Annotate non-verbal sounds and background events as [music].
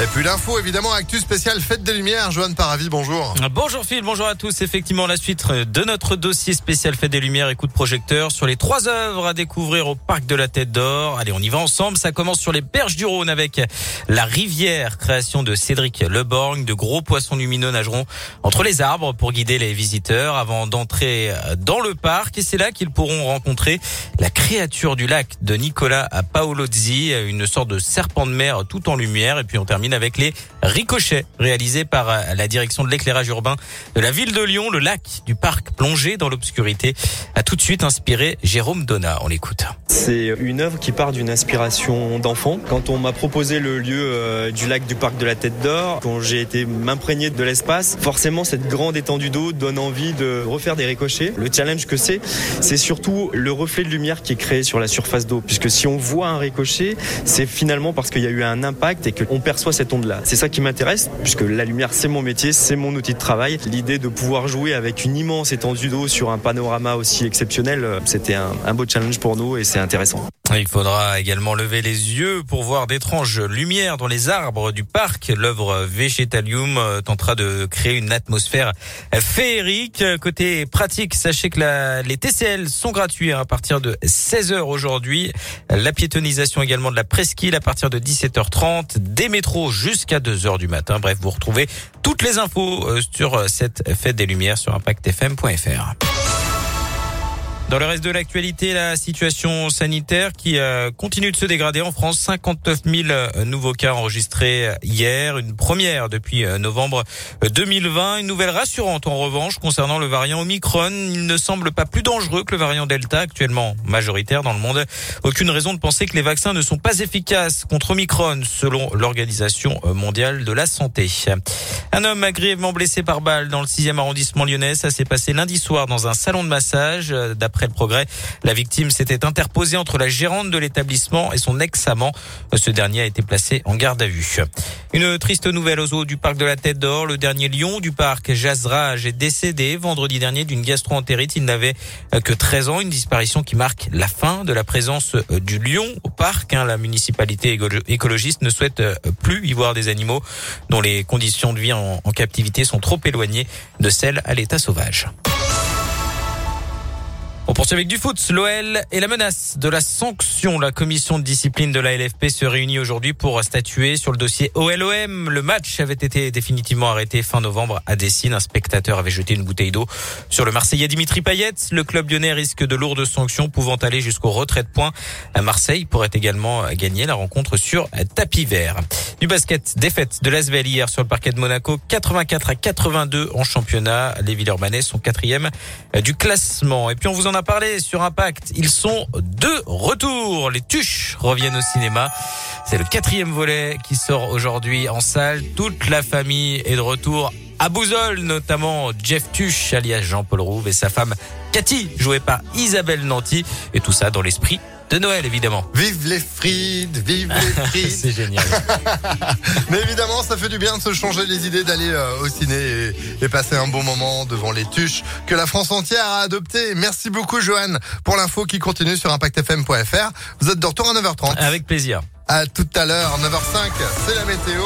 Et puis l'info, évidemment, Actu spécial Fête des Lumières. Joanne Paravi, bonjour. Bonjour Phil, bonjour à tous. Effectivement, la suite de notre dossier spécial Fête des Lumières et coup de projecteur sur les trois œuvres à découvrir au Parc de la Tête d'Or. Allez, on y va ensemble. Ça commence sur les berges du Rhône avec la rivière, création de Cédric Leborgne. De gros poissons lumineux nageront entre les arbres pour guider les visiteurs avant d'entrer dans le parc. Et c'est là qu'ils pourront rencontrer la créature du lac de Nicolas Paolozzi, une sorte de serpent de mer tout en lumière. Et puis on termine avec les ricochets réalisés par euh, la direction de l'éclairage urbain de la ville de Lyon. Le lac du parc plongé dans l'obscurité a tout de suite inspiré Jérôme Donat. On l'écoute. C'est une œuvre qui part d'une inspiration d'enfant. Quand on m'a proposé le lieu euh, du lac du parc de la Tête d'Or, quand j'ai été m'imprégner de l'espace, forcément cette grande étendue d'eau donne envie de refaire des ricochets. Le challenge que c'est, c'est surtout le reflet de lumière qui est créé sur la surface d'eau. Puisque si on voit un ricochet, c'est finalement parce qu'il y a eu un impact et qu'on perçoit C'est ça qui m'intéresse, puisque la lumière, c'est mon métier, c'est mon outil de travail. L'idée de pouvoir jouer avec une immense étendue d'eau sur un panorama aussi exceptionnel, euh, c'était un, un beau challenge pour nous et c'est intéressant. Il faudra également lever les yeux pour voir d'étranges lumières dans les arbres du parc. L'œuvre Vegetalium euh, tentera de créer une atmosphère féerique. Côté pratique, sachez que les TCL sont gratuits à partir de 16h aujourd'hui. La piétonisation également de la presqu'île à partir de 17h30. Des métros jusqu'à 2h du matin. Bref, vous retrouvez toutes les infos euh, sur cette fête des lumières sur impactfm.fr. Dans le reste de l'actualité, la situation sanitaire qui euh, continue de se dégrader en France. 59 000 euh, nouveaux cas enregistrés hier, une première depuis euh, novembre 2020. Une nouvelle rassurante en revanche concernant le variant Omicron. Il ne semble pas plus dangereux que le variant Delta, actuellement majoritaire dans le monde. Aucune raison de penser que les vaccins ne sont pas efficaces contre Omicron, selon l'Organisation mondiale de la santé. Un homme grièvement blessé par balle dans le 6e arrondissement lyonnais. Ça s'est passé lundi soir dans un salon de massage. D'après après le progrès. La victime s'était interposée entre la gérante de l'établissement et son ex-amant. Ce dernier a été placé en garde à vue. Une triste nouvelle aux eaux du parc de la Tête d'Or. Le dernier lion du parc, Jazrage, est décédé vendredi dernier d'une gastro-entérite. Il n'avait que 13 ans. Une disparition qui marque la fin de la présence du lion au parc. Hein. La municipalité écologiste ne souhaite plus y voir des animaux dont les conditions de vie en captivité sont trop éloignées de celles à l'état sauvage. On poursuit avec du foot. L'OL et la menace de la sanction. La commission de discipline de la LFP se réunit aujourd'hui pour statuer sur le dossier OLOM. Le match avait été définitivement arrêté fin novembre à Dessine. Un spectateur avait jeté une bouteille d'eau sur le Marseillais Dimitri Payet. Le club lyonnais risque de lourdes sanctions pouvant aller jusqu'au retrait de points. À Marseille pourrait également gagner la rencontre sur tapis vert. Du basket, défaite de l'Asvel hier sur le parquet de Monaco, 84 à 82 en championnat. Les Villeurbanais sont quatrième du classement. Et puis on vous en a parlé sur Impact. Ils sont de retour. Les Tuches reviennent au cinéma. C'est le quatrième volet qui sort aujourd'hui en salle. Toute la famille est de retour à Bouzol, notamment Jeff Tuche, alias Jean-Paul Rouve, et sa femme Cathy, jouée par Isabelle Nanty. Et tout ça dans l'esprit de Noël, évidemment. Vive les frites, vive les [laughs] frites. C'est génial. [laughs] Mais évidemment, ça fait du bien de se changer les idées, d'aller euh, au ciné et, et, passer un bon moment devant les tuches que la France entière a adopté. Merci beaucoup, Johan, pour l'info qui continue sur impactfm.fr. Vous êtes de retour à 9h30. Avec plaisir. À tout à l'heure, 9h05, c'est la météo.